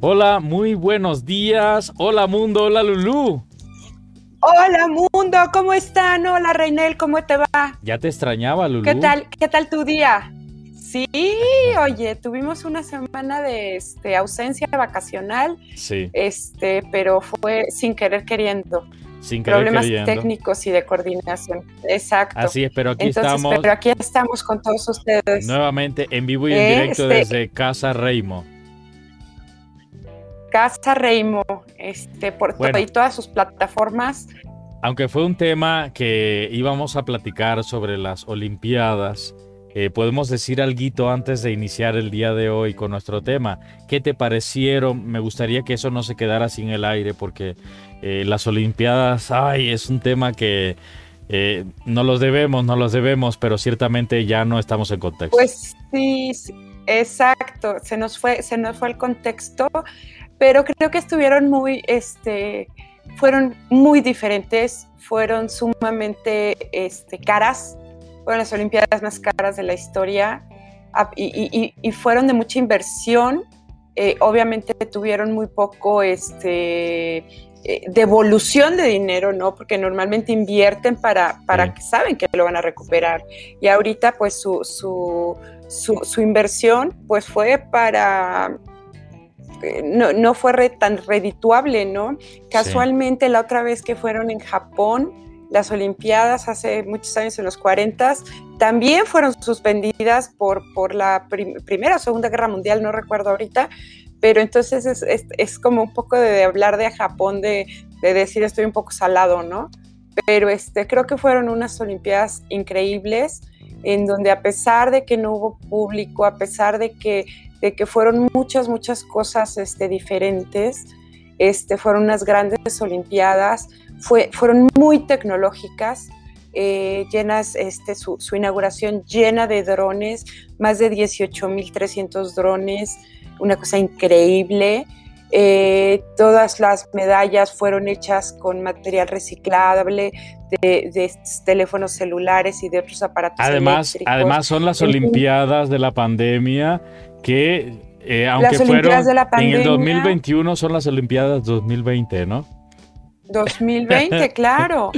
Hola, muy buenos días. Hola mundo, hola Lulú. Hola mundo, ¿cómo están? Hola Reinel, ¿cómo te va? Ya te extrañaba, Lulú. ¿Qué tal? ¿Qué tal tu día? Sí, oye, tuvimos una semana de este, ausencia vacacional. Sí. Este, pero fue sin querer queriendo. Sin querer Problemas queriendo. técnicos y de coordinación. Exacto. Así es, pero aquí Entonces, estamos pero aquí estamos con todos ustedes. nuevamente en vivo y en directo este- desde Casa Reimo. Casa Reimo, este, por Bueno. todo y todas sus plataformas. Aunque fue un tema que íbamos a platicar sobre las Olimpiadas, eh, podemos decir algo antes de iniciar el día de hoy con nuestro tema. ¿Qué te parecieron? Me gustaría que eso no se quedara sin el aire porque eh, las Olimpiadas, ay, es un tema que eh, no los debemos, no los debemos, pero ciertamente ya no estamos en contexto. Pues sí, sí, exacto. Se nos fue, se nos fue el contexto, pero creo que estuvieron muy, este, fueron muy diferentes, fueron sumamente, este, caras, fueron las Olimpiadas más caras de la historia ah, y, y- y- fueron de mucha inversión. Eh, obviamente tuvieron muy poco, este, eh, devolución de dinero, ¿no? Porque normalmente invierten para, para que saben que lo van a recuperar. Y ahorita, pues, su, su, su, su inversión, pues, fue para... eh, No, no fue re- tan redituable, ¿no? Casualmente, la otra vez que fueron en Japón, las Olimpiadas hace muchos años, en los 40, también fueron suspendidas por, por la prim- Primera o Segunda Guerra Mundial, no recuerdo ahorita, pero entonces es, es- es como un poco de, hablar de Japón, de, de decir estoy un poco salado, ¿no? Pero este, creo que fueron unas Olimpiadas increíbles, en donde a pesar de que no hubo público, a pesar de que, de que fueron muchas, muchas cosas este, diferentes, este, fueron unas grandes Olimpiadas, fue, fueron muy tecnológicas, eh, llenas, este, su, su inauguración llena de drones, más de 18.300 drones, una cosa increíble. Eh, todas las medallas fueron hechas con material reciclable de, de teléfonos celulares y de otros aparatos. Además, eléctricos. además son las. Olimpiadas de la pandemia que, eh, aunque Las fueron de la en el pandemia. 2021, son las Olimpiadas 2020, ¿no? 2020, claro.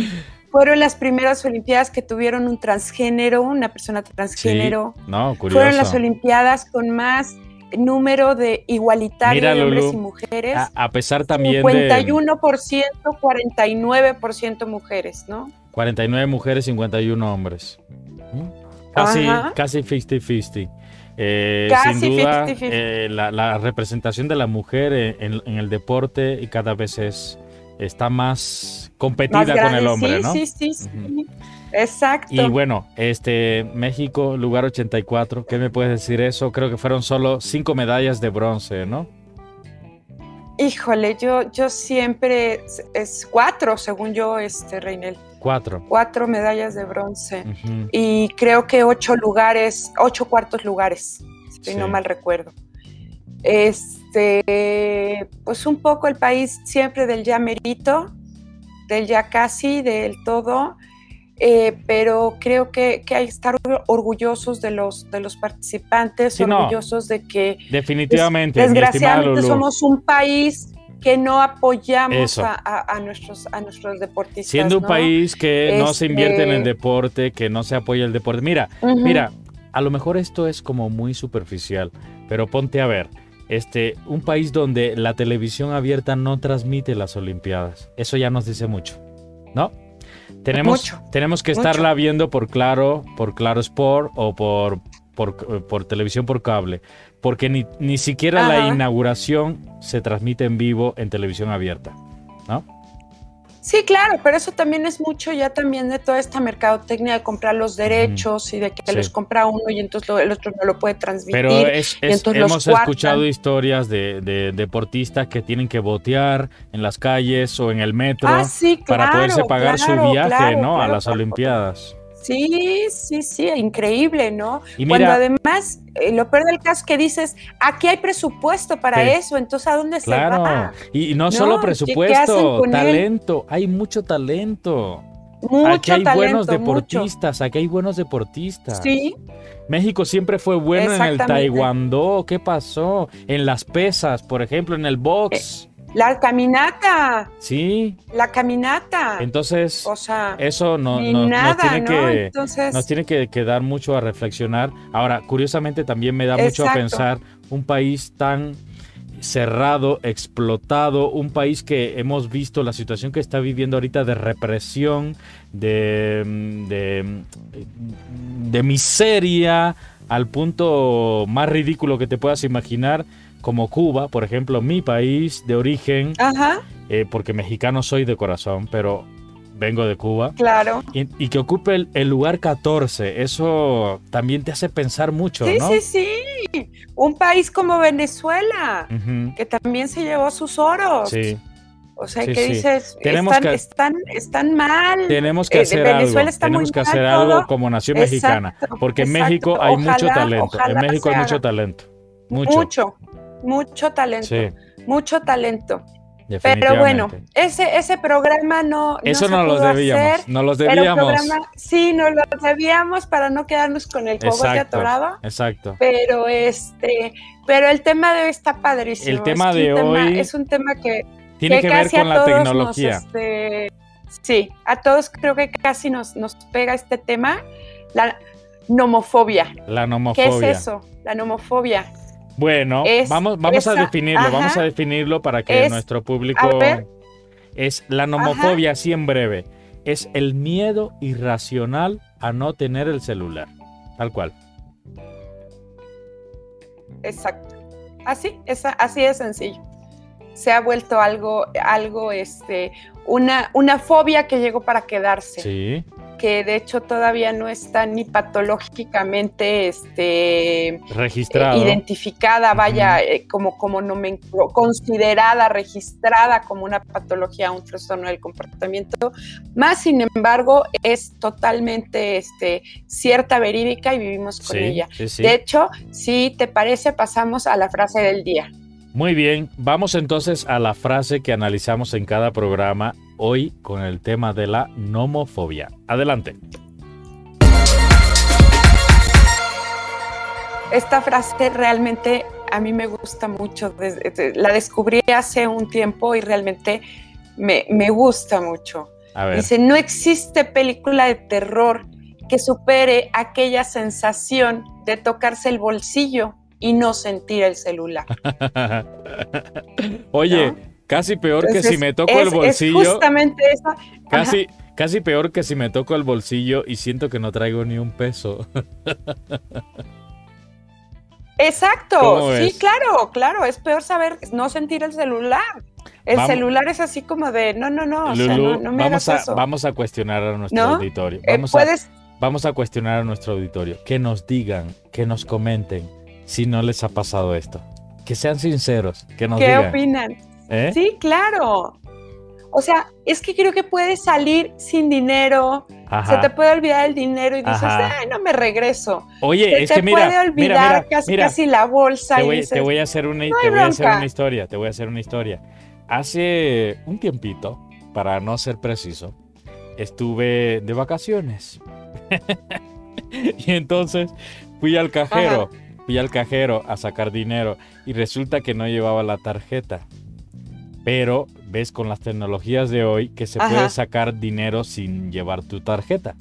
Fueron las primeras Olimpiadas que tuvieron un transgénero, una persona transgénero. Sí, no, curioso. Fueron las Olimpiadas con más número de igualitario Mira, de hombres Lulu, y mujeres. A, a pesar también de 51%, 49% mujeres, ¿no? 49 mujeres, 51 hombres. Casi, Ajá. casi 50-50. Eh, Casi sin duda, 50-50. eh, la, la representación de la mujer en, en- el deporte y cada vez es, está más competida Más con el hombre, sí, ¿no? sí, sí. Exacto. Y bueno, este México, lugar 84, ¿qué me puedes decir eso? Creo que fueron solo cinco medallas de bronce, ¿no? Híjole, yo, yo siempre, es, es cuatro, según yo, este, Reinel, Cuatro. cuatro medallas de bronce. Y creo que ocho lugares, ocho cuartos lugares, si Sí. no mal recuerdo. Este, pues un poco el país siempre del ya merito, del ya casi, del todo, eh, pero creo que, que hay que estar orgullosos de los, de los participantes, Sí, no. orgullosos de que Definitivamente. desgraciadamente somos un país que no apoyamos a, a- a nuestros, a nuestros deportistas. Siendo un ¿no? país que no se invierte en el Este- deporte, que no se apoya el deporte. Mira, mira, a lo mejor esto es como muy superficial, pero ponte a ver, este, un país donde la televisión abierta no transmite las Olimpiadas. Eso ya nos dice mucho, ¿no? Tenemos, Mucho, tenemos que mucho. estarla viendo por Claro, por Claro Sport o por, por, por televisión por cable, porque ni, ni siquiera la inauguración se transmite en vivo en televisión abierta, ¿no? Sí, claro, pero eso también es mucho ya también de toda esta mercadotecnia de comprar los derechos y de que Sí. los compra uno y entonces lo- el otro no lo puede transmitir. Pero es, y es- entonces los hemos escuchado historias de, de deportistas que tienen que botear en las calles o en el metro ah, sí, claro, para poderse pagar claro, su viaje, claro, ¿no? a las. Olimpiadas. Sí, sí, sí, increíble, ¿no? Y Cuando además, eh, lo peor del caso que dices, aquí hay presupuesto para eso, entonces ¿a dónde se claro, va? y, y no, No, solo ¿qué- qué hacen presupuesto, él? talento, hay mucho talento. aquí hay buenos deportistas, aquí hay buenos deportistas. Sí. México siempre fue bueno en el taekwondo. ¿Qué pasó? En las pesas, por ejemplo, en el box. Eh, la caminata. Sí. La caminata. Entonces, o sea, eso no, nos, tiene que, nos tiene que, dar mucho a reflexionar. Ahora, curiosamente también me da mucho a pensar un país tan cerrado, explotado, un país que hemos visto la situación que está viviendo ahorita de represión, de, de, de miseria, al punto más ridículo que te puedas imaginar como Cuba, por ejemplo, mi país de origen, eh, porque mexicano soy de corazón, pero vengo de Cuba. Claro. Y, que ocupe el, lugar 14, eso también te hace pensar mucho, sí, ¿no? Sí, sí, sí. Un país como Venezuela, que también se llevó sus oros. Sí. O sea, que dices, están, están, mal. Tenemos que eh, hacer algo. tenemos que hacer algo como nación mexicana. Porque en México hay mucho talento. En México hay mucho talento. Mucho. Mucho mucho talento, mucho talento. Pero bueno, ese, ese programa no. Eso no, lo debíamos. no los debíamos. sí, no lo debíamos para no quedarnos con el cogote atorado. Exacto. Pero este, pero el tema de hoy está padrísimo. El tema de hoy es un tema que tiene que, ver con la tecnología. Este, sí, a todos creo que casi nos, nos pega este tema, la nomofobia. La nomofobia. ¿Qué es eso? La nomofobia. Bueno, vamos, vamos a definirlo, vamos a definirlo para que nuestro público... Es la nomofobia, así en breve. Es el miedo irracional a no tener el celular. Tal cual. Exacto. Así, es, así de sencillo. Se ha vuelto algo, algo, este, una, una fobia que llegó para quedarse. Sí que de hecho todavía no está ni patológicamente este, registrada, identificada, vaya, eh, como, como considerada, registrada como una patología, un trastorno del comportamiento, más sin embargo es totalmente este, cierta, verídica y vivimos con ella. De hecho, si te parece, pasamos a la frase del día. Muy bien, vamos entonces a la frase que analizamos en cada programa hoy con el tema de la nomofobia. Adelante. Esta frase realmente a mí me gusta mucho. La descubrí hace un tiempo y realmente me, gusta mucho. Dice, no existe película de terror que supere aquella sensación de tocarse el bolsillo y no sentir el celular. Oye, casi peor que si me toco el bolsillo. Es justamente eso. Casi, casi peor que si me toco el bolsillo y siento que no traigo ni un peso. Exacto, sí, claro, claro, es peor saber no sentir el celular. El celular es así como de, no, no, no, no, me vamos a, Vamos a cuestionar a nuestro auditorio. Eh, a, vamos a cuestionar a nuestro auditorio. Que nos digan, que nos comenten si no les ha pasado esto. Que sean sinceros, que nos ¿Qué opinan? ¿Eh? Sí, claro. O sea, es que creo que puedes salir sin dinero, se te puede olvidar el dinero y dices, ay, no me regreso. Oye, es que mira, puede olvidar casi, casi la bolsa. Te voy, te voy a hacer una, te voy a hacer una historia, te voy a hacer una historia. Hace un tiempito, para no ser preciso, estuve de vacaciones. y entonces fui al cajero Fui al cajero a sacar dinero y resulta que no llevaba la tarjeta. Pero ves con las tecnologías de hoy que se puede sacar dinero sin llevar tu tarjeta.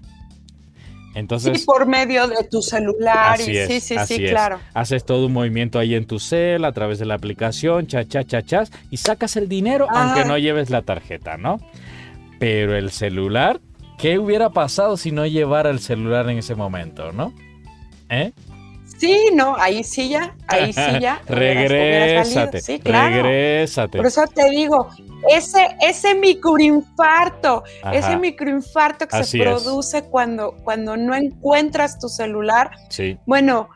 Entonces, sí, por medio de tu celular. sí, sí, sí, claro. Haces todo un movimiento ahí en tu cel a través de la aplicación, cha, cha, cha, cha, y sacas el dinero aunque no lleves la tarjeta, ¿no? Pero el celular, ¿qué hubiera pasado si no llevara el celular en ese momento, no? ¿Eh? Sí, no, ahí sí ya, ahí sí ya. regrésate, sí, claro. regrésate. Por eso te digo, ese, ese microinfarto, ese microinfarto que se produce cuando, cuando no encuentras tu celular. Sí. Bueno,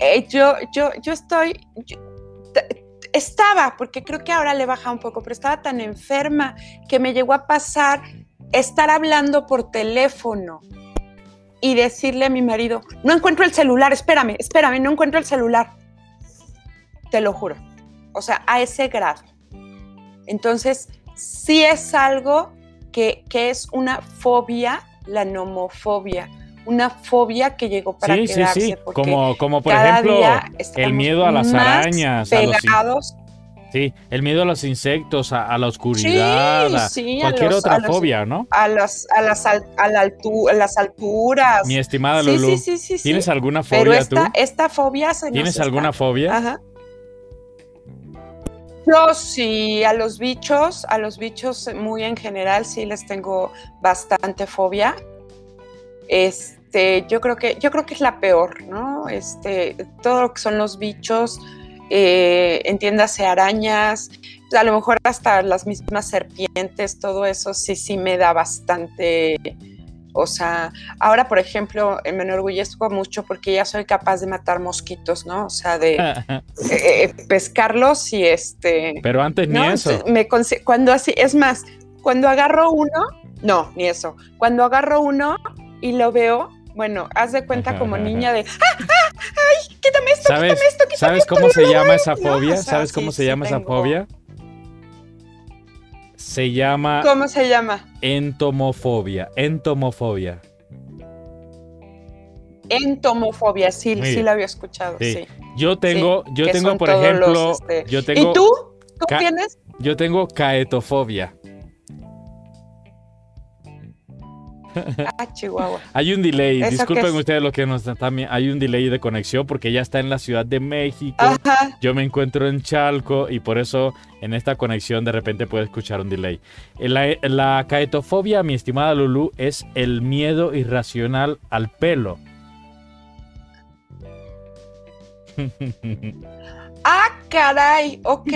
eh, yo, yo, yo estoy, estaba, porque creo que ahora le baja un poco, pero estaba tan enferma que me llegó a pasar estar hablando por teléfono y decirle a mi marido, no encuentro el celular, espérame, espérame, no encuentro el celular. Te lo juro. O sea, a ese grado. Entonces, sí es algo que, es una fobia la nomofobia una fobia que llegó para quedarse. Sí, sí. Como, como por ejemplo el miedo a las arañas, a los Sí, el miedo a los insectos, a, la oscuridad, a cualquier otra fobia, ¿no? A las, a las, a la las alturas. Mi estimada Lulu, sí, sí, ¿tienes alguna fobia Pero esta, esta fobia se ¿Tienes alguna fobia? Ajá. Yo sí, a los bichos, a los bichos muy en general sí les tengo bastante fobia. Este, yo creo que, yo creo que es la peor, ¿no? Este, todo lo que son los bichos, eh, entiéndase arañas, a lo mejor hasta las mismas serpientes, todo eso sí, sí me da bastante, o sea, ahora por ejemplo me enorgullezco mucho porque ya soy capaz de matar mosquitos, ¿no? O sea, de eh, eh, pescarlos y este... Pero antes ni eso. Me, cuando así, es más, cuando agarro uno, no, ni eso, cuando agarro uno y lo veo, bueno, haz de cuenta como niña de, ¡ah, ah ay, quítame esto, ¿Sabes, quítame esto, quítame ¿Sabes cómo se llama esa fobia? ¿Sabes cómo se llama esa fobia? Se llama... ¿Cómo se llama? Entomofobia, entomofobia. Entomofobia, sí, sí, la había escuchado, sí. Yo tengo, yo tengo, por ejemplo, este, yo tengo... ¿Y tú? ¿Tú tienes? Yo tengo caetofobia. Ah, Chihuahua. Hay un delay, disculpen ustedes lo que nos también, hay un delay de conexión porque ya está en la Ciudad de México. Yo me encuentro en Chalco y por eso en esta conexión de repente puede escuchar un delay. La, la caetofobia, mi estimada Lulu, es el miedo irracional al pelo. Ah, caray, ok,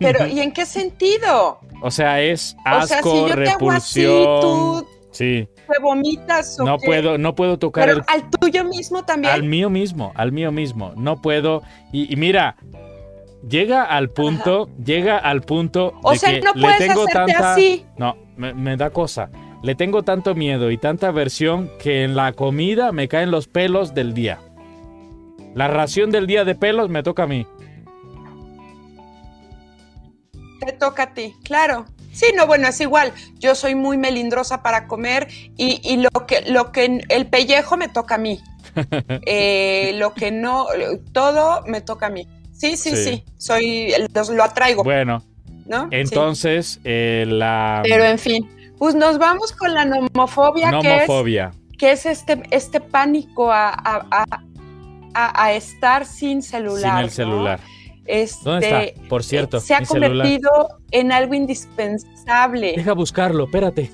pero ¿y en qué sentido? O sea, es asco, repulsión. Sí. ¿Te vomitas o No puedo, no puedo tocar Pero al tuyo mismo también. Al mío mismo, al mío mismo. No puedo. Y, mira, llega al punto, llega al punto o sea, no puedes le tengo tanta. Así. No, me, da cosa. Le tengo tanto miedo y tanta aversión que en la comida me caen los pelos del día. La ración del día de pelos me toca a mí. Te toca a ti, claro. Sí, no, bueno, es igual. Yo soy muy melindrosa para comer y, lo que, lo que el pellejo me toca a mí. Eh, lo que no, todo me toca a mí. Sí, sí, sí. Soy, lo atraigo. Bueno. ¿no? Entonces, eh, la. Pero en fin, pues nos vamos con la nomofobia, nomofobia. Que, es, que es este, este pánico a, a, estar sin celular. Sin el celular. Este, ¿Dónde está? Por cierto, se ha convertido en algo indispensable. Deja buscarlo, espérate.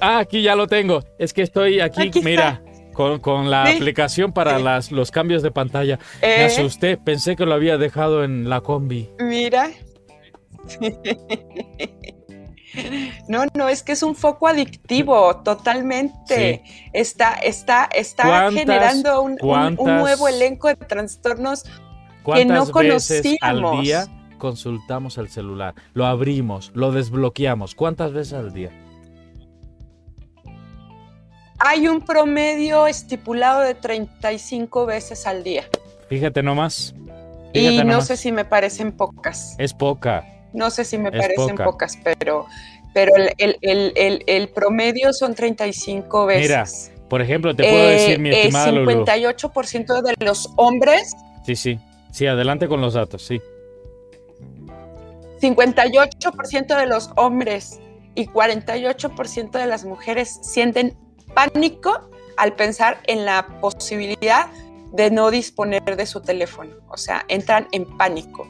ah, aquí ya lo tengo. Es que estoy aquí, mira, con, la aplicación para las, los cambios de pantalla. Me eh. asusté, pensé que lo había dejado en la combi. Mira. No, no, es que es un foco adictivo, totalmente. Está, está, está generando un, nuevo elenco de trastornos que no veces al día consultamos el celular? Lo abrimos, lo desbloqueamos. ¿Cuántas veces al día? Hay un promedio estipulado de 35 veces al día. Fíjate nomás. y no sé si me parecen pocas. Es poca. No sé si me parecen pocas, pero, pero el, promedio son 35 veces. Mira, por ejemplo, te puedo decir, mi eh, estimada El 58% de los hombres Sí, sí. Sí, adelante con los datos, sí. 58% de los hombres y 48% de las mujeres sienten pánico al pensar en la posibilidad de no disponer de su teléfono. O sea, entran en pánico.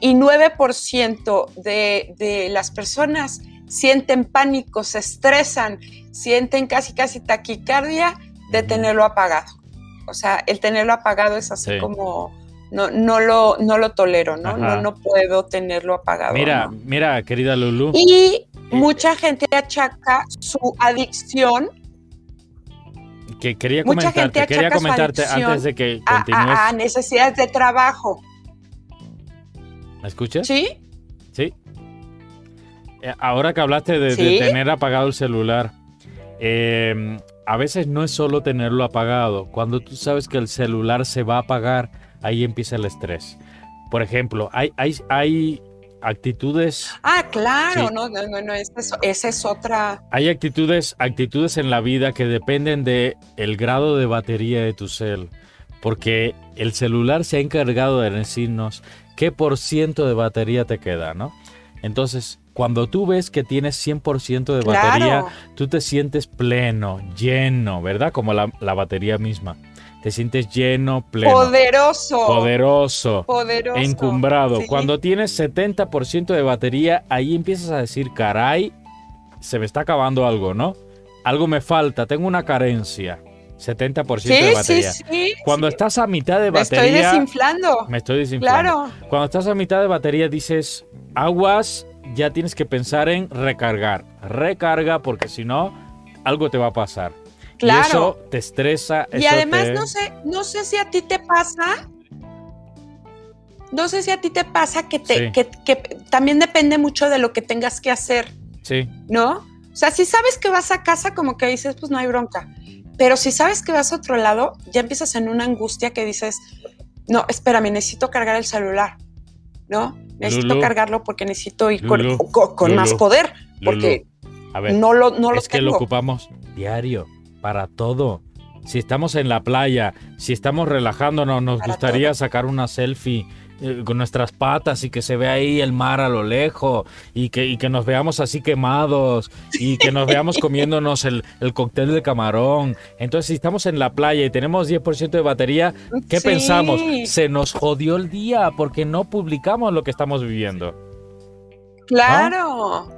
Y 9% de, de las personas sienten pánico, se estresan, sienten casi, casi taquicardia de tenerlo apagado. O sea, el tenerlo apagado es así como no, no, lo, no lo tolero, ¿no? No, no puedo tenerlo apagado. Mira, mira, querida Lulu. Y mucha gente achaca su adicción. Que quería comentarte, quería comentarte antes de que continúes. A, necesidades de trabajo. ¿Me escuchas? Sí. Sí. Eh, ahora que hablaste de, tener apagado el celular, em, a veces no es solo tenerlo apagado. Cuando tú sabes que el celular se va a apagar, ahí empieza el estrés. Por ejemplo, hay, hay, hay actitudes. Ah, claro, no, no, no, no esa, es, otra. Hay actitudes, actitudes en la vida que dependen de el grado de batería de tu cel, porque el celular se ha encargado de decirnos qué por ciento de batería te queda, ¿no? Entonces, cuando tú ves que tienes 100% de batería, tú te sientes pleno, lleno, ¿verdad? Como la, la batería misma te sientes lleno, pleno. Poderoso. Poderoso. Poderoso. Encumbrado. Cuando tienes 70% de batería, ahí empiezas a decir, caray, se me está acabando algo, ¿no? Algo me falta, tengo una carencia. 70% de batería. Sí, sí, Cuando estás a mitad de batería. Me estoy desinflando. Me estoy desinflando. Claro. Cuando estás a mitad de batería dices, aguas, ya tienes que pensar en recargar. Recarga porque si no, algo te va a pasar. Claro. Y eso te estresa. Y además no sé, no sé si a ti te pasa. No sé si a ti te pasa que, te, que, también depende mucho de lo que tengas que hacer. Sí. ¿No? O sea, si sabes que vas a casa, como que dices, pues no hay bronca. Pero si sabes que vas a otro lado, ya empiezas en una angustia que dices, no, espérame, necesito cargar el celular. ¿No? Necesito cargarlo porque necesito ir con, más poder. Porque no lo, no es que lo ocupamos diario para todo. Si estamos en la playa, si estamos relajándonos, nos gustaría sacar una selfie eh, con nuestras patas y que se vea ahí el mar a lo lejos y que, que nos veamos así quemados y que nos veamos comiéndonos el, el, cóctel de camarón. Entonces, si estamos en la playa y tenemos 10% de batería, ¿qué pensamos? Se nos jodió el día porque no publicamos lo que estamos viviendo. Claro.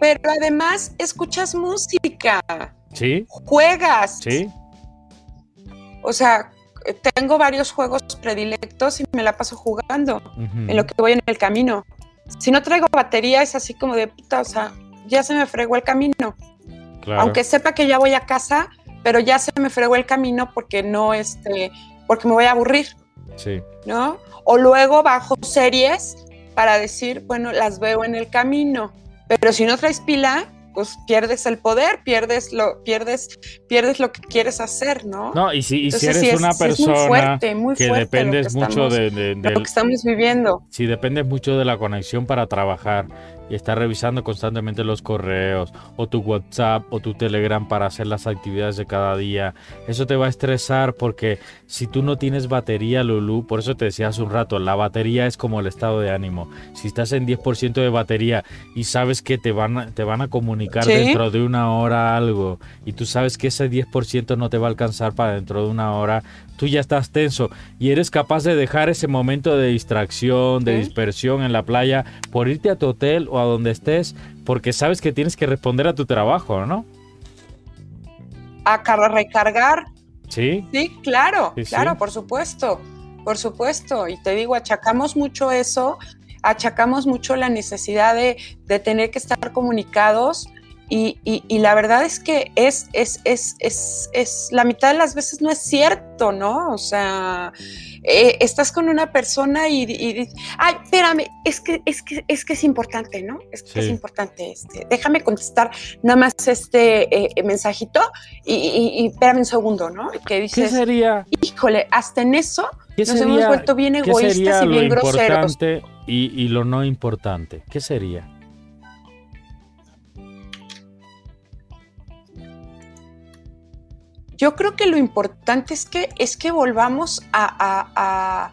Pero además escuchas música. Sí. Juegas. Sí. O sea, tengo varios juegos predilectos y me la paso jugando en lo que voy en el camino. Si no traigo batería es así como de puta, o sea, ya se me fregó el camino. Aunque sepa que ya voy a casa, pero ya se me fregó el camino porque no, este, porque me voy a aburrir. Sí. ¿No? O luego bajo series para decir, bueno, las veo en el camino. Pero si no traes pila, pues pierdes el poder, pierdes lo, pierdes, pierdes lo que quieres hacer, ¿no? No, y si, si eres una persona que dependes mucho de, de, lo que estamos viviendo. Si dependes mucho de la conexión para trabajar y estar revisando constantemente los correos o tu WhatsApp o tu Telegram para hacer las actividades de cada día. Eso te va a estresar porque si tú no tienes batería, Lulu, por eso te decía hace un rato, la batería es como el estado de ánimo. Si estás en 10% de batería y sabes que te van a, te van a comunicar dentro de una hora algo y tú sabes que ese 10% no te va a alcanzar para dentro de una hora, tú ya estás tenso y eres capaz de dejar ese momento de distracción, de dispersión en la playa por irte a tu hotel o a donde estés porque sabes que tienes que responder a tu trabajo, ¿no? A recargar. Sí. Sí, claro, claro, por supuesto, por supuesto. Y te digo, achacamos mucho eso, achacamos mucho la necesidad de, de tener que estar comunicados y, la verdad es que es, es, es, es, la mitad de las veces no es cierto, ¿no? O sea, eh, estás con una persona y, y, ay, espérame, es que, es que, es que es importante, ¿no? Es que es importante. Este, déjame contestar nada más este eh, mensajito y, espérame un segundo, ¿no? ¿Qué sería? Híjole, hasta en eso nos hemos vuelto bien egoístas y bien groseros. y lo no importante? ¿Qué sería? Yo creo que lo importante es que, es que volvamos a,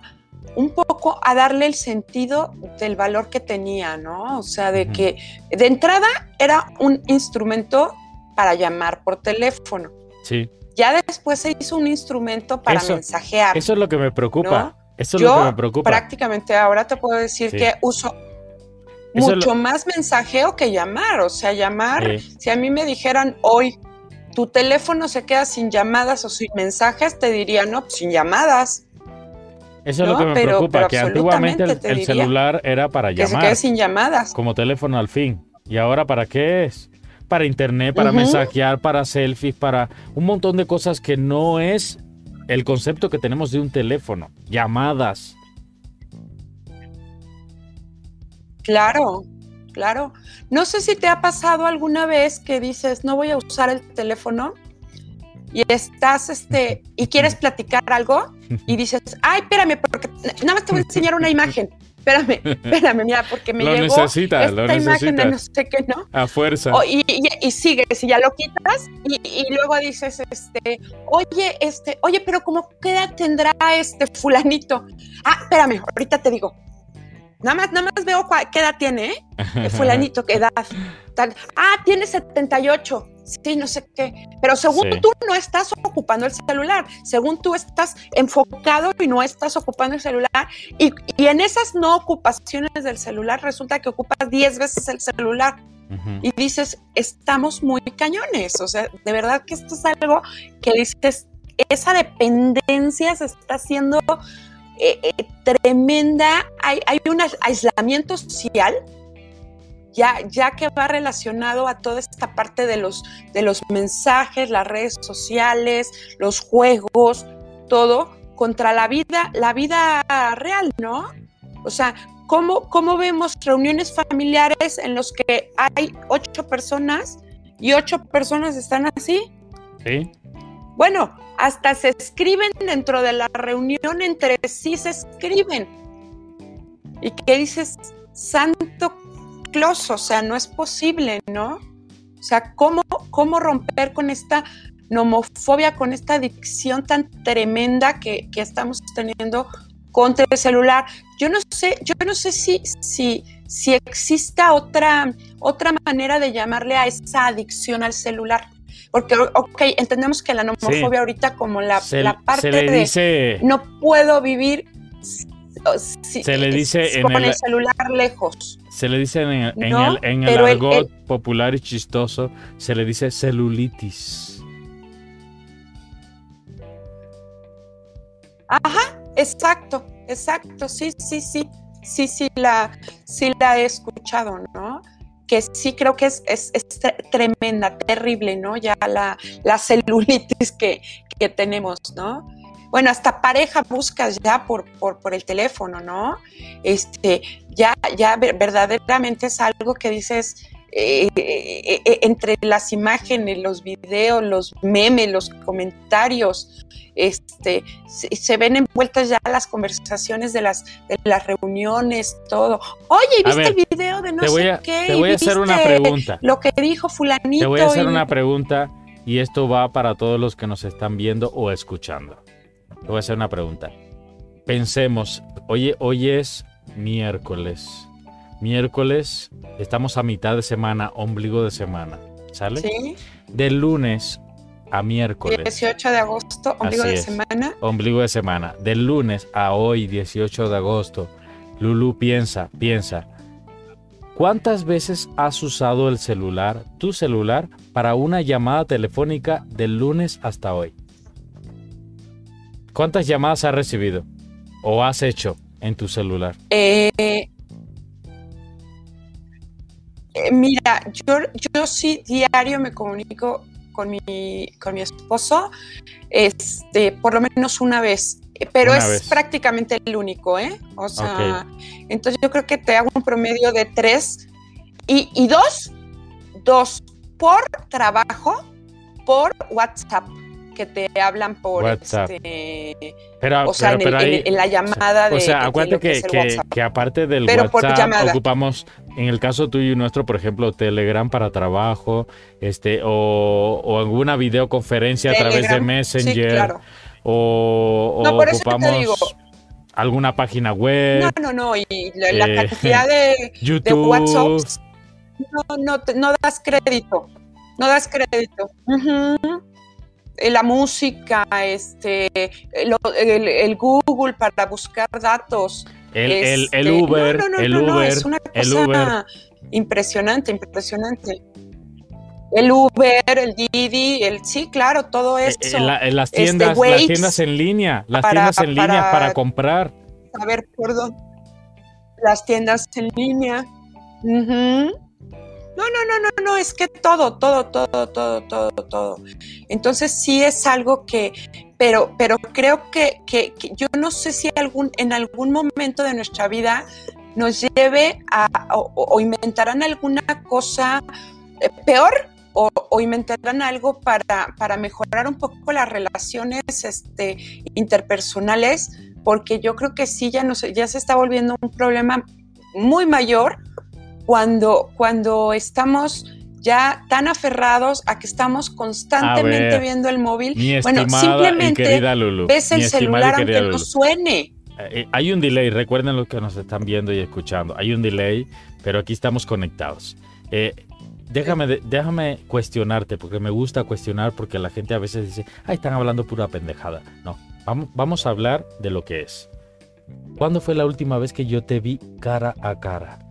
un poco a darle el sentido del valor que tenía, ¿no? O sea, de que de entrada era un instrumento para llamar por teléfono. Sí. Ya después se hizo un instrumento para mensajear. Eso es lo que me preocupa. Eso es lo que me preocupa. Prácticamente ahora te puedo decir que uso mucho más mensajeo que llamar. O sea, llamar, si a mí me dijeran hoy, tu teléfono se queda sin llamadas o sin mensajes, te diría, no, pues, sin llamadas. Eso es lo que me preocupa, que antiguamente el, celular era para llamar. Que se quede sin llamadas. Como teléfono al fin. ¿Y ahora para qué es? Para internet, para mensajear, para selfies, para un montón de cosas que no es el concepto que tenemos de un teléfono. Llamadas. Claro, claro. No sé si te ha pasado alguna vez que dices, no voy a usar el teléfono y estás, este, y quieres platicar algo y dices, ay, espérame, porque nada más te voy a enseñar una imagen. espérame, espérame, mira, porque me lo llegó necesita, esta lo imagen de no sé qué, ¿no? A fuerza. Y, y, y sigues y ya lo quitas y, y luego dices, este, oye, este, oye, pero ¿cómo qué edad tendrá este fulanito? Ah, espérame, ahorita te digo. Nada más, nada más veo cua- qué edad tiene, ¿eh? Fulanito, qué edad. Tal. Ah, tiene 78. Sí, no sé qué. Pero según Sí. tú no estás ocupando el celular, según tú estás enfocado y no estás ocupando el celular. Y, y en esas no ocupaciones del celular resulta que ocupas 10 veces el celular Ujú. y dices, estamos muy cañones. O sea, de verdad que esto es algo que dices, esa dependencia se está haciendo eh, eh, tremenda. Hay, hay un ais- aislamiento social. Ya, ya que va relacionado a toda esta parte de los, de los mensajes, las redes sociales, los juegos, todo contra la vida, la vida real, ¿no? O sea, ¿cómo, cómo vemos reuniones familiares en los que hay ocho personas y ocho personas están así? Sí. Bueno, hasta se escriben dentro de la reunión, entre sí se escriben. Y que dices, santo Claus, o sea, no es posible, ¿no? O sea, ¿cómo, cómo romper con esta nomofobia, con esta adicción tan tremenda que, que estamos teniendo contra el celular? Yo no sé, yo no sé si, si, si exista otra, otra manera de llamarle a esa adicción al celular. Porque, ok, entendemos que la nomofobia Sí. ahorita como la, Se, la parte se le de no puedo vivir si- Se le dice si- en con el- el celular lejos. Se le dice en, el- en No, el, en el- argot popular y chistoso, se le dice celulitis. Ajá, exacto, exacto, sí, sí, sí, sí, sí la, sí la he escuchado, ¿no? Que sí creo que es, es, es tre- tremenda, terrible, ¿no? Ya la, la celulitis que, que tenemos, ¿no? Bueno, hasta pareja buscas ya por, por, por el teléfono, ¿no? Este, ya, ya ver- verdaderamente es algo que dices, eh, eh, eh, entre las imágenes, los videos, los memes, los comentarios, este, se, se ven envueltas ya las conversaciones de las, de las reuniones, todo. Oye, ¿viste ver, el video de no sé a, qué? te ¿Y voy a hacer una pregunta. Lo que dijo fulanito. Te voy a hacer y- una pregunta y esto va para todos los que nos están viendo o escuchando. Te voy a hacer una pregunta. Pensemos, hoy, hoy es miércoles. Miércoles, estamos a mitad de semana, ombligo de semana. ¿Sale? Sí, De lunes a miércoles. 18 de agosto, ombligo Así de es. semana. Ombligo de semana. Del lunes a hoy, 18 de agosto. Lulu piensa, piensa. ¿Cuántas veces has usado el celular, tu celular, para una llamada telefónica del lunes hasta hoy? ¿Cuántas llamadas has recibido o has hecho en tu celular? Eh, eh, mira, yo, yo sí diario me comunico con mi, con mi esposo, este, por lo menos una vez, eh, pero Una es vez. prácticamente el único, ¿eh? O sea, entonces yo creo que te hago un promedio de tres y, y dos, dos por trabajo, por WhatsApp, que te hablan por WhatsApp. este, Pero, o sea, pero- en, el- ahí- en la llamada de, o sea, de acuérdate que que, WhatsApp. aparte del Pero WhatsApp ocupamos, en el caso tuyo y nuestro, por ejemplo, Telegram para trabajo, este, o, o alguna videoconferencia a través de Messenger, Sí, claro. o, o No, por eso te ocupamos digo. alguna página web, No, no, no. Y la, la eh, cantidad de, de YouTube. WhatsApps no, no, te- no das crédito. No das crédito. La música, este, eh, lo- el, el Google para buscar datos. el, el- el este, Uber, no, no, no, el Uber, es una el cosa Uber. impresionante, impresionante. El Uber, el Didi, el sí, claro, todo eh, eso. eh, la- eh, las este, tiendas, las Waze, tiendas en línea, las para- tiendas en línea para- para comprar. A ver, perdón. Las tiendas en línea. Ujú. No, no, no, no, no, es que todo, todo, todo, todo, todo, todo. Entonces sí es algo que, pero, pero creo que, que- yo no sé si algún, en algún momento de nuestra vida nos lleve a, o, inventarán alguna cosa eh, peor o, inventarán algo para, para mejorar un poco las relaciones este, interpersonales porque yo creo que sí, ya, no ya se está volviendo un problema muy mayor cuando, cuando estamos ya tan aferrados a que estamos constantemente viendo el móvil. bueno, simplemente ves el celular aunque no suene. Eh, hay un delay, recuerden los que nos están viendo y escuchando. Hay un delay, pero aquí estamos conectados. Eh, déjame, déjame cuestionarte, porque me gusta cuestionar, porque la gente a veces dice, ay, están hablando pura pendejada. No, vamos, vamos a hablar de lo que es. ¿Cuándo fue la última vez que yo te vi cara a cara?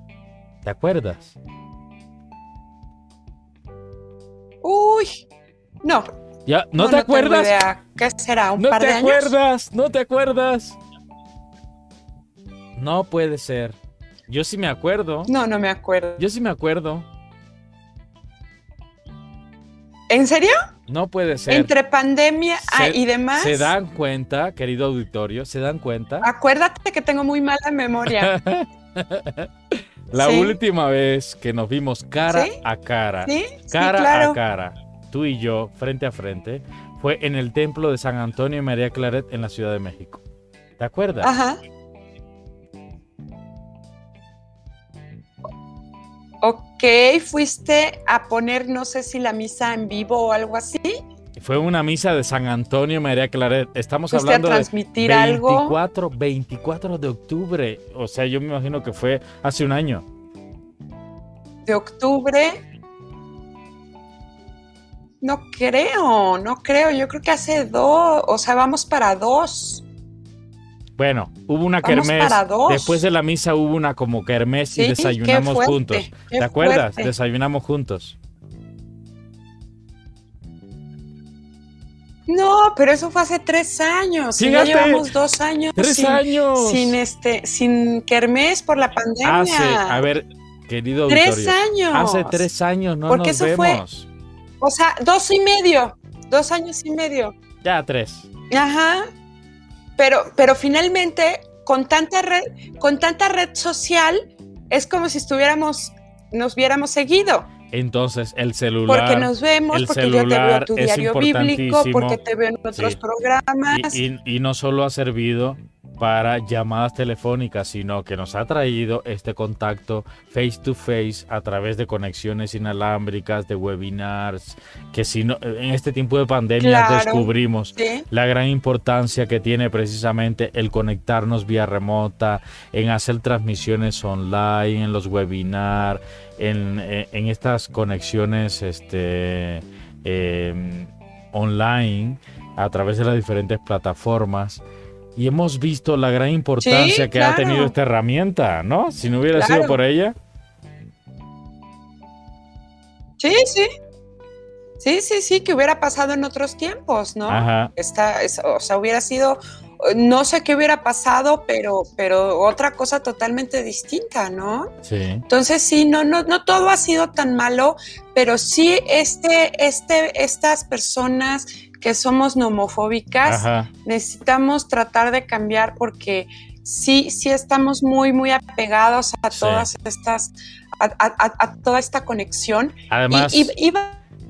¿Te acuerdas? Uy, no. ¿Ya? ¿No, te acuerdas? ¿Qué será? ¿Un no par te de acuerdas, no te acuerdas. No puede ser. Yo sí me acuerdo. No, no me acuerdo. Yo sí me acuerdo. ¿En serio? No puede ser. Entre pandemia ah, y demás. Se dan cuenta, querido auditorio, se dan cuenta. Acuérdate que tengo muy mala memoria. La última vez que nos vimos cara a cara, cara a cara, tú y yo, frente a frente, fue en el templo de San Antonio y María Claret en la Ciudad de México. ¿Te acuerdas? Ajá. Ok, fuiste a poner, no sé si la misa en vivo o algo así. Fue una misa de San Antonio María Claret. Estamos hablando transmitir de 24, algo? 24 de octubre. O sea, yo me imagino que fue hace un año. De octubre. No creo, no creo. Yo creo que hace dos, o sea, vamos para dos. Bueno, hubo una kermés. Después de la misa hubo una como kermés y desayunamos juntos. ¿Te acuerdas? Desayunamos juntos. No, pero eso fue hace tres años. ya llevamos dos años. Tres sin, años. Sin este, sin kermés por la pandemia. Hace, a ver, querido Tres años. Hace tres años, no Porque eso Fue, o sea, dos y medio. Dos años y medio. Ya, tres. Ajá. Pero, pero finalmente, con tanta red, con tanta red social, es como si estuviéramos, nos viéramos seguido. Entonces, el celular. Porque nos vemos, porque yo te veo tu diario bíblico, porque te veo en otros programas. y, no solo ha servido para llamadas telefónicas, sino que nos ha traído este contacto face to face a través de conexiones inalámbricas, de webinars, que si no, en este tiempo de pandemia descubrimos la gran importancia que tiene precisamente el conectarnos vía remota, en hacer transmisiones online, en los webinars, en, estas conexiones este, em, online a través de las diferentes plataformas y hemos visto la gran importancia que ha tenido esta herramienta, ¿no? Si no hubiera sido por ella. Sí, sí. Sí, sí, sí, que hubiera pasado en otros tiempos, ¿no? Ajá. Esta, o sea, hubiera sido, no sé qué hubiera pasado, pero, pero otra cosa totalmente distinta, ¿no? Sí. Entonces, sí, no, no, no todo ha sido tan malo, pero sí este, este, estas personas que somos nomofóbicas, necesitamos tratar de cambiar porque sí, sí estamos muy, muy apegados a todas estas, a, toda esta conexión. Además,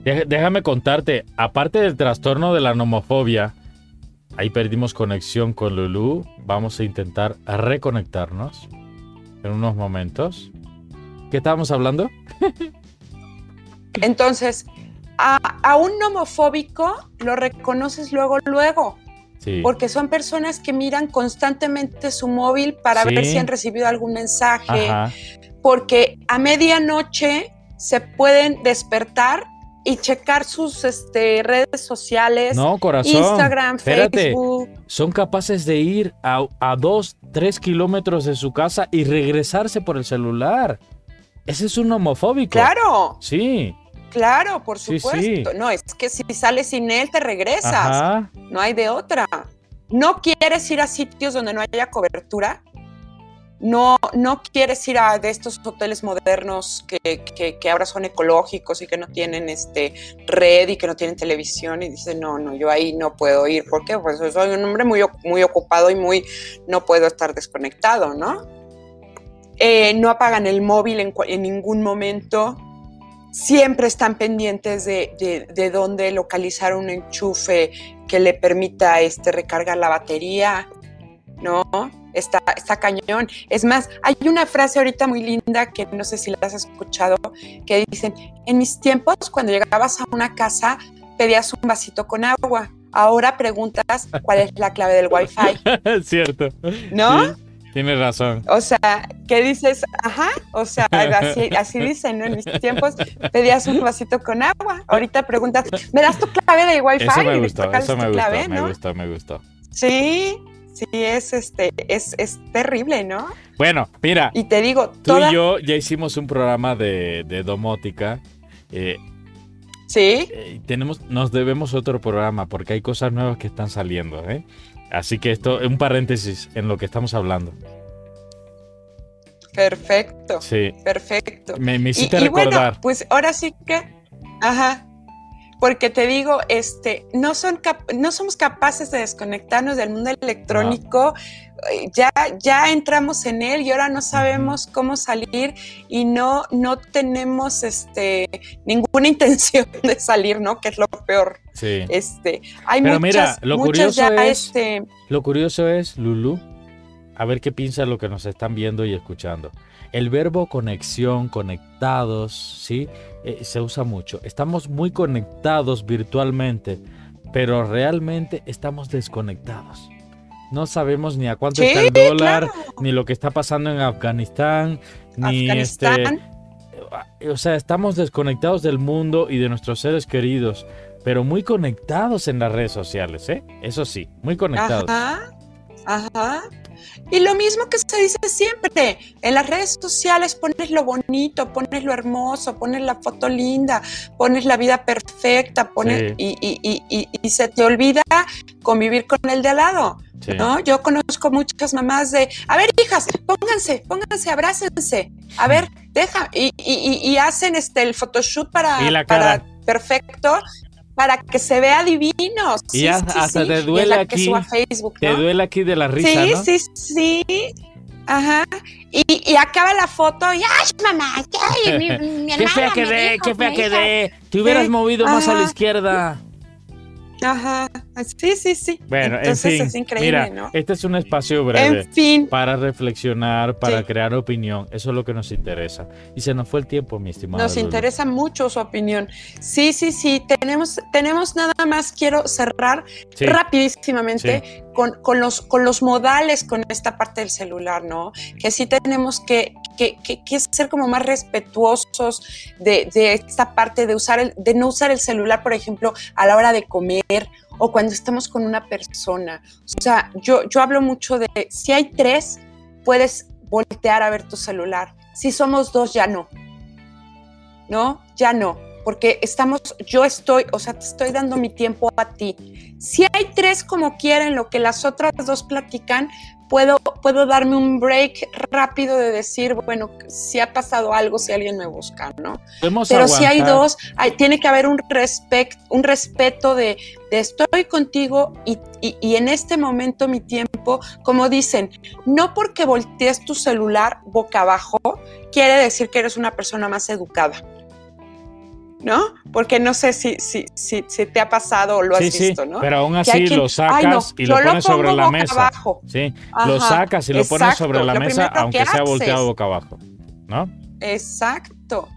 déjame contarte, aparte del trastorno de la nomofobia, ahí perdimos conexión con Lulu, vamos a intentar reconectarnos en unos momentos. ¿Qué estábamos hablando? Entonces, a, un homofóbico lo reconoces luego, luego. Porque son personas que miran constantemente su móvil para ver si han recibido algún mensaje. Porque a medianoche se pueden despertar y checar sus este, redes sociales. No, corazón. Instagram, Facebook. Son capaces de ir a, a dos, tres kilómetros de su casa y regresarse por el celular. Ese es un homofóbico. Claro. Sí. Claro, por supuesto. No, es que si sales sin él te regresas. No hay de otra. No quieres ir a sitios donde no haya cobertura. No, no quieres ir a de estos hoteles modernos que, que, ahora son ecológicos y que no tienen este red y que no tienen televisión y dices, no, no, yo ahí no puedo ir. ¿Por qué? Pues soy un hombre muy, muy ocupado y muy, no puedo estar desconectado, ¿no? Eh, no apagan el móvil en, en ningún momento siempre están pendientes de, de, dónde localizar un enchufe que le permita este, recargar la batería. ¿no? Está, está cañón. Es más, hay una frase ahorita muy linda que no sé si la has escuchado, que dicen, en mis tiempos, cuando llegabas a una casa, pedías un vasito con agua. Ahora preguntas cuál es la clave del Wi-Fi. Cierto. ¿No? tienes razón. O sea, ¿qué dices? Ajá, o sea, así, así dicen, ¿no? En mis tiempos pedías un vasito con agua. Ahorita preguntas, ¿me das tu clave de Wi-Fi? Eso me gustó, eso me gustó, me gustó, me gustó. Sí, sí, es este, es, es terrible, ¿no? Bueno, mira. Y te digo, tú y yo ya hicimos un programa de, de domótica. Eh, Sí. Eh, tenemos, nos debemos otro programa porque hay cosas nuevas que están saliendo, ¿eh? Así que esto es un paréntesis en lo que estamos hablando. Perfecto. Sí. Perfecto. Me, me hiciste recordar. bueno, pues ahora sí que, ajá, porque te digo, este, no, son no somos capaces de desconectarnos del mundo electrónico, eh, ya, ya entramos en él y ahora no sabemos cómo salir y no, no tenemos este, ninguna intención de salir, ¿no? Que es lo peor. Sí. Este, hay Pero muchas, mira, lo curioso es, este... lo curioso es, Lulu, a ver qué piensa lo que nos están viendo y escuchando. El verbo conexión, conectados, ¿sí? Eh, se usa mucho. Estamos muy conectados virtualmente, pero realmente estamos desconectados. No sabemos ni a cuánto está el dólar, ni lo que está pasando en Afganistán, ni este. O sea, estamos desconectados del mundo y de nuestros seres queridos, pero muy conectados en las redes sociales, ¿eh? Eso sí, muy conectados. Ajá, ajá. Y lo mismo que se dice siempre, en las redes sociales pones lo bonito, pones lo hermoso, pones la foto linda, pones la vida perfecta, pones y, y, y, se te olvida convivir con el de al lado. ¿no? Yo conozco muchas mamás de, a ver, hijas, pónganse, pónganse, abrácense, a ver, deja, y, hacen este el photoshoot para, para perfecto para que se vea divino. y hasta te duele aquí. Te duele aquí de la risa, sí, Sí, sí, Ajá. Y, acaba la foto y ¡ay, mamá! ¿Qué, mi, mi qué fea quedé, qué fea quedé. Te hubieras movido más a la izquierda. Ajá, sí, sí, sí. Bueno, Entonces es increíble, mira, Este es un espacio breve para reflexionar, para crear opinión. Eso es lo que nos interesa. Y se nos fue el tiempo, mi estimado. Nos interesa mucho su opinión. Sí, sí, sí. Tenemos, tenemos nada más, quiero cerrar rapidísimamente con, con, los, con los modales con esta parte del celular, ¿no? Que sí tenemos que, que, que, ser como más respetuosos de, de, esta parte de usar el, de no usar el celular, por ejemplo, a la hora de comer o cuando estamos con una persona. O sea, yo, yo hablo mucho de si hay tres, puedes voltear a ver tu celular. Si somos dos, ya no. ¿No? Ya no. Porque estamos, yo estoy, o sea, te estoy dando mi tiempo a ti. Si hay tres como quieren, lo que las otras dos platican, puedo, puedo darme un break rápido de decir, bueno, si ha pasado algo, si alguien me busca, ¿no? Pero si hay dos, hay, tiene que haber un, respect, un respeto de, de estoy contigo y, y, en este momento mi tiempo, como dicen, no porque voltees tu celular boca abajo, quiere decir que eres una persona más educada. ¿No? Porque no sé si, si, si, si te ha pasado o lo has visto, ¿no? Pero aún así lo sacas y lo pones sobre la mesa. Sí, lo sacas y lo pones sobre la mesa, aunque sea volteado boca abajo, ¿no? Exacto.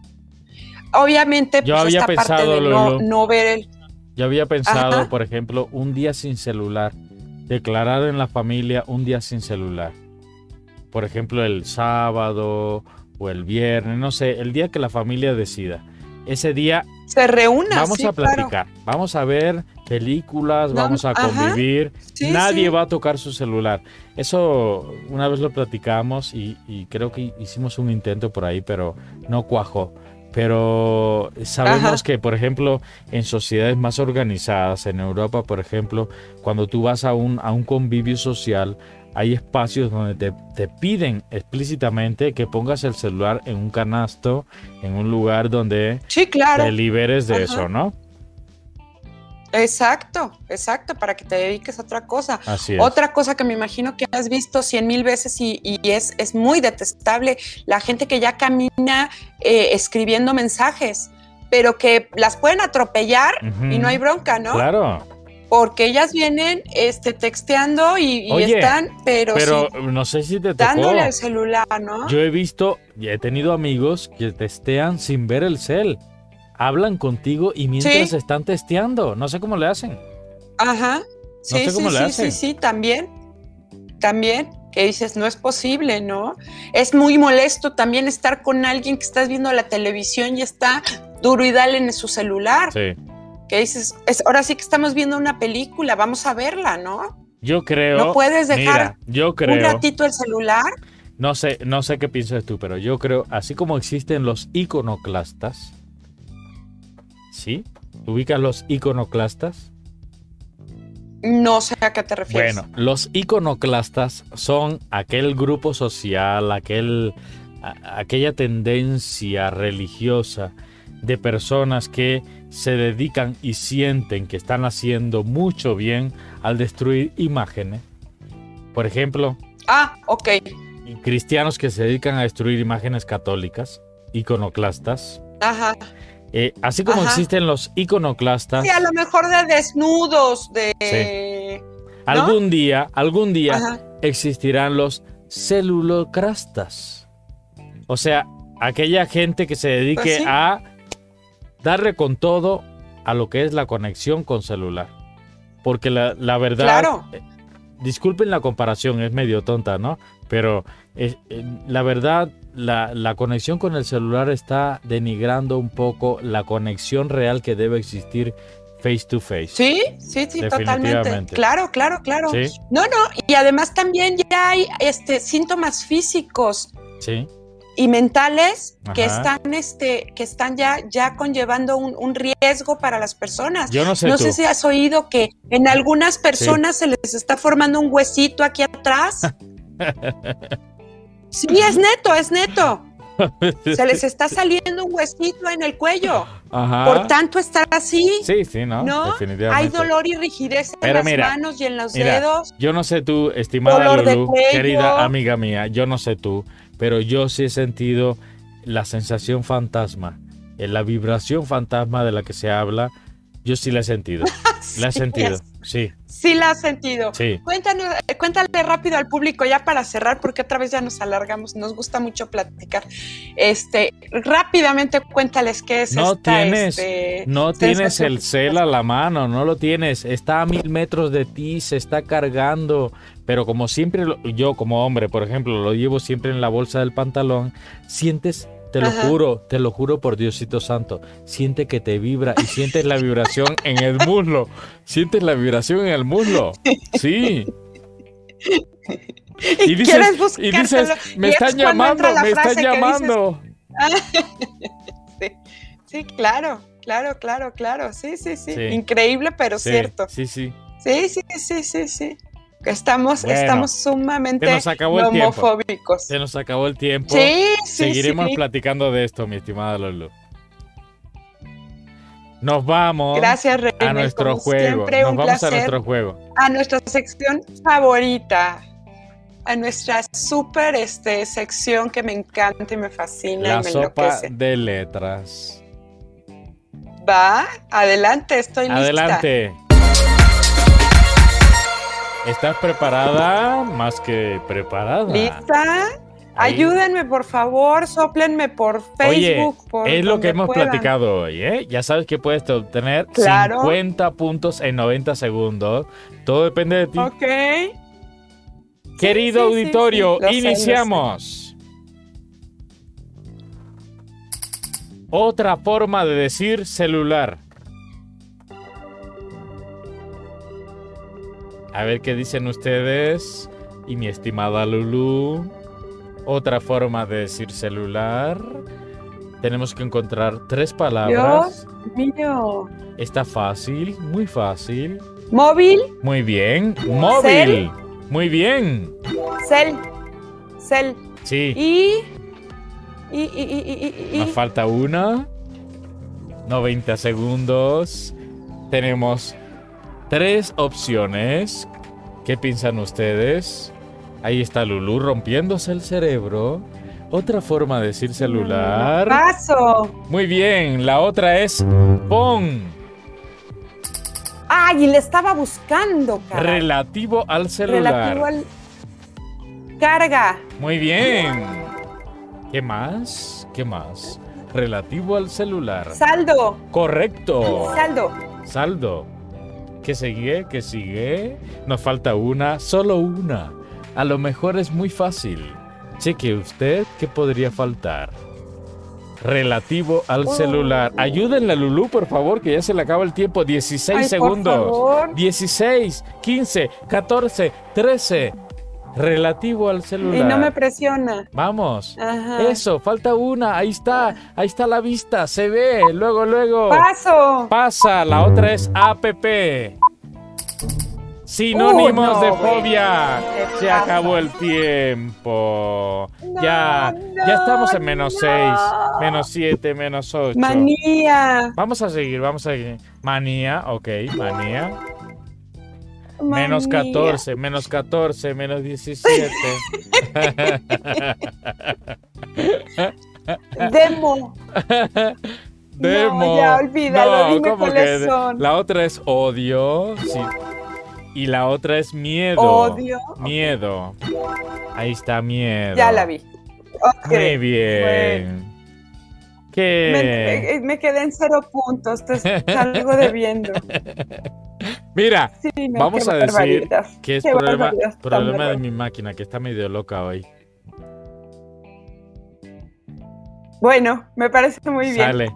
Obviamente, yo pues, había pensado, de no, ver el. Yo había pensado, por ejemplo, un día sin celular. Declarar en la familia un día sin celular. Por ejemplo, el sábado o el viernes, no sé, el día que la familia decida ese día se reúna. Vamos a platicar, vamos a ver películas, vamos a convivir. Nadie va a tocar su celular. Eso una vez lo platicamos y, creo que hicimos un intento por ahí, pero no cuajó. Pero sabemos que, por ejemplo, en sociedades más organizadas, en Europa, por ejemplo, cuando tú vas a un, a un convivio social, hay espacios donde te, piden explícitamente que pongas el celular en un canasto, en un lugar donde te liberes de eso, ¿no? Exacto, exacto, para que te dediques a otra cosa. Otra cosa que me imagino que has visto cien mil veces y, es, es, muy detestable, la gente que ya camina eh, escribiendo mensajes, pero que las pueden atropellar y no hay bronca, ¿no? Claro. Porque ellas vienen este, texteando y, están, pero, pero no sé si te tocó. dándole el celular, ¿no? Yo he visto y he tenido amigos que testean sin ver el cel. Hablan contigo y mientras están testeando. No sé cómo le hacen. Ajá. Sí, sí, sí, sí, sí, también. También que dices, no es posible, ¿no? Es muy molesto también estar con alguien que estás viendo la televisión y está duro y dale en su celular. Sí que dices, es, ahora sí que estamos viendo una película, vamos a verla, ¿no? Yo creo. No puedes dejar yo creo, un ratito el celular. No sé, no sé qué piensas tú, pero yo creo, así como existen los iconoclastas, ¿sí? ¿Ubicas los iconoclastas? No sé a qué te refieres. Bueno, los iconoclastas son aquel grupo social, aquel, aquella tendencia religiosa de personas que se dedican y sienten que están haciendo mucho bien al destruir imágenes. Por ejemplo, ah, ok. Cristianos que se dedican a destruir imágenes católicas, iconoclastas. Ajá. Eh, así como existen los iconoclastas. Sí, a lo mejor de desnudos, de. Algún día, algún día existirán los celulocrastas. O sea, aquella gente que se dedique pues a darle con todo a lo que es la conexión con celular. Porque la, verdad, claro. Eh, disculpen la comparación, es medio tonta, ¿no? Pero eh, la verdad, la, conexión con el celular está denigrando un poco la conexión real que debe existir face to face. Sí, sí, sí, totalmente. Claro, claro, claro. No, no, y además también ya hay este síntomas físicos. Sí y mentales que están este que están ya ya conllevando un, riesgo para las personas. Yo no sé. No sé si has oído que en algunas personas se les está formando un huesito aquí atrás. sí, es neto, es neto. Se les está saliendo un huesito en el cuello. Por tanto, estar así. Sí, sí, no. Definitivamente. Hay dolor y rigidez en las manos y en los dedos. Yo no sé tú, estimada Lulu, querida amiga mía, yo no sé tú, pero yo sí he sentido la sensación fantasma, eh, la vibración fantasma de la que se habla, yo sí la he sentido. la he sentido, sí. Sí la has sentido. Sí. Cuéntanos, eh, cuéntale rápido al público ya para cerrar, porque otra vez ya nos alargamos, nos gusta mucho platicar. Este, rápidamente cuéntales qué es no tienes, este, no tienes el cel a la mano, no lo tienes, está a mil metros de ti, se está cargando, pero como siempre, yo como hombre, por ejemplo, lo llevo siempre en la bolsa del pantalón, sientes, te lo juro, te lo juro por Diosito Santo, siente que te vibra y sientes la vibración en el muslo, sientes la vibración en el muslo, sí. Y, dices, y dices, me están llamando, me están llamando. sí, sí, claro, claro, claro, claro, sí, sí, sí, increíble, pero cierto. Sí, sí. Sí, sí, sí, sí, sí. Estamos, estamos sumamente homofóbicos. Se nos acabó el tiempo. Sí, sí, Seguiremos platicando de esto, mi estimada Lolo. Nos vamos Gracias, a nuestro juego. Nos vamos a nuestro juego. A nuestra sección favorita. A nuestra súper este, sección que me encanta y me fascina. La sopa de letras. Va, adelante, estoy lista. ¿Estás preparada? Más que preparada. ¿Lista? Ayúdenme, por favor, soplenme por Facebook. Oye, es lo que hemos platicado hoy, ¿eh? Ya sabes que puedes obtener 50 puntos en 90 segundos. Todo depende de ti. Ok. Querido auditorio, iniciamos. Otra forma de decir celular. A ver qué dicen ustedes. Y mi estimada Lulu. Otra forma de decir celular. Tenemos que encontrar tres palabras. Dios mío. Está fácil, muy fácil. Móvil. Muy bien. Móvil. Muy bien. Cel. Cel. Sí. Y. Y, y, y, y, Nos falta una. 90 segundos. Tenemos tres opciones. ¿Qué piensan ustedes? Ahí está Lulu rompiéndose el cerebro. Otra forma de decir celular. Paso. Muy bien, la otra es pon. ¡Ay! Le estaba buscando, caray. Relativo al celular. Relativo al. Carga. Muy bien. ¿Qué más? ¿Qué más? Relativo al celular. Saldo. Correcto. Saldo. Saldo. ¿Qué sigue? ¿Qué sigue? Nos falta una, solo una. A lo mejor es muy fácil. Cheque usted qué podría faltar. Relativo al oh. celular. Ayúdenle a Lulú, por favor, que ya se le acaba el tiempo. 16 segundos. 16, 15, 14, 13. Relativo al celular. Y no me presiona. Vamos. Eso, falta una. Ahí está. Ahí está la vista. Se ve. Luego, luego. Paso. Pasa. La otra es APP. Sinónimos de fobia. Se acabó el tiempo. ya, ya estamos en menos 6, menos 7, menos 8. Manía. Vamos a seguir, vamos a seguir. Manía, ok, manía. Menos 14, menos 14, menos 17. Demo. Demo. No, ya olvídalo, no, dime cuáles son. La otra es odio. Sí. Y la otra es miedo. Odio. Miedo. Ahí está miedo. Ya la vi. Muy bien. ¿Qué? Me, quedé en cero puntos, te salgo debiendo. Mira, vamos a decir que es problema, problema de mi máquina, que está medio loca hoy. Bueno, me parece muy bien. Sale.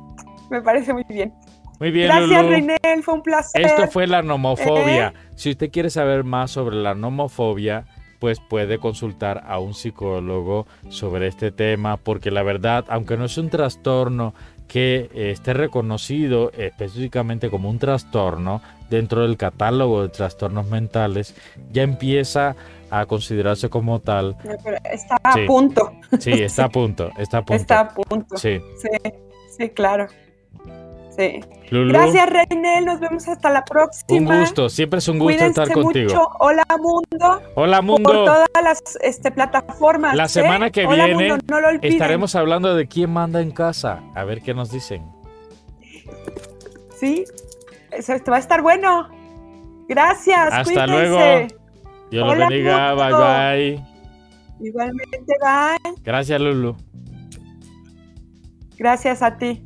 Me parece muy bien. Muy bien, Gracias, Reinel, fue un placer. Esto fue la nomofobia. Eh. Si usted quiere saber más sobre la nomofobia, pues puede consultar a un psicólogo sobre este tema, porque la verdad, aunque no es un trastorno que esté reconocido específicamente como un trastorno dentro del catálogo de trastornos mentales, ya empieza a considerarse como tal. Está a punto. Sí, está a punto, está a punto. Está a punto. Sí, sí, sí claro. Gracias, Reinel. Nos vemos hasta la próxima. Un gusto, siempre es un gusto estar contigo. Mucho. Hola, mundo. Hola, mundo. Por todas las este, plataformas. La semana que viene estaremos hablando de quién manda en casa. A ver qué nos dicen. Sí, esto va a estar bueno. Gracias. Hasta luego. Dios lo bendiga. Bye, bye. Igualmente, bye. Gracias, Lulu. Gracias a ti.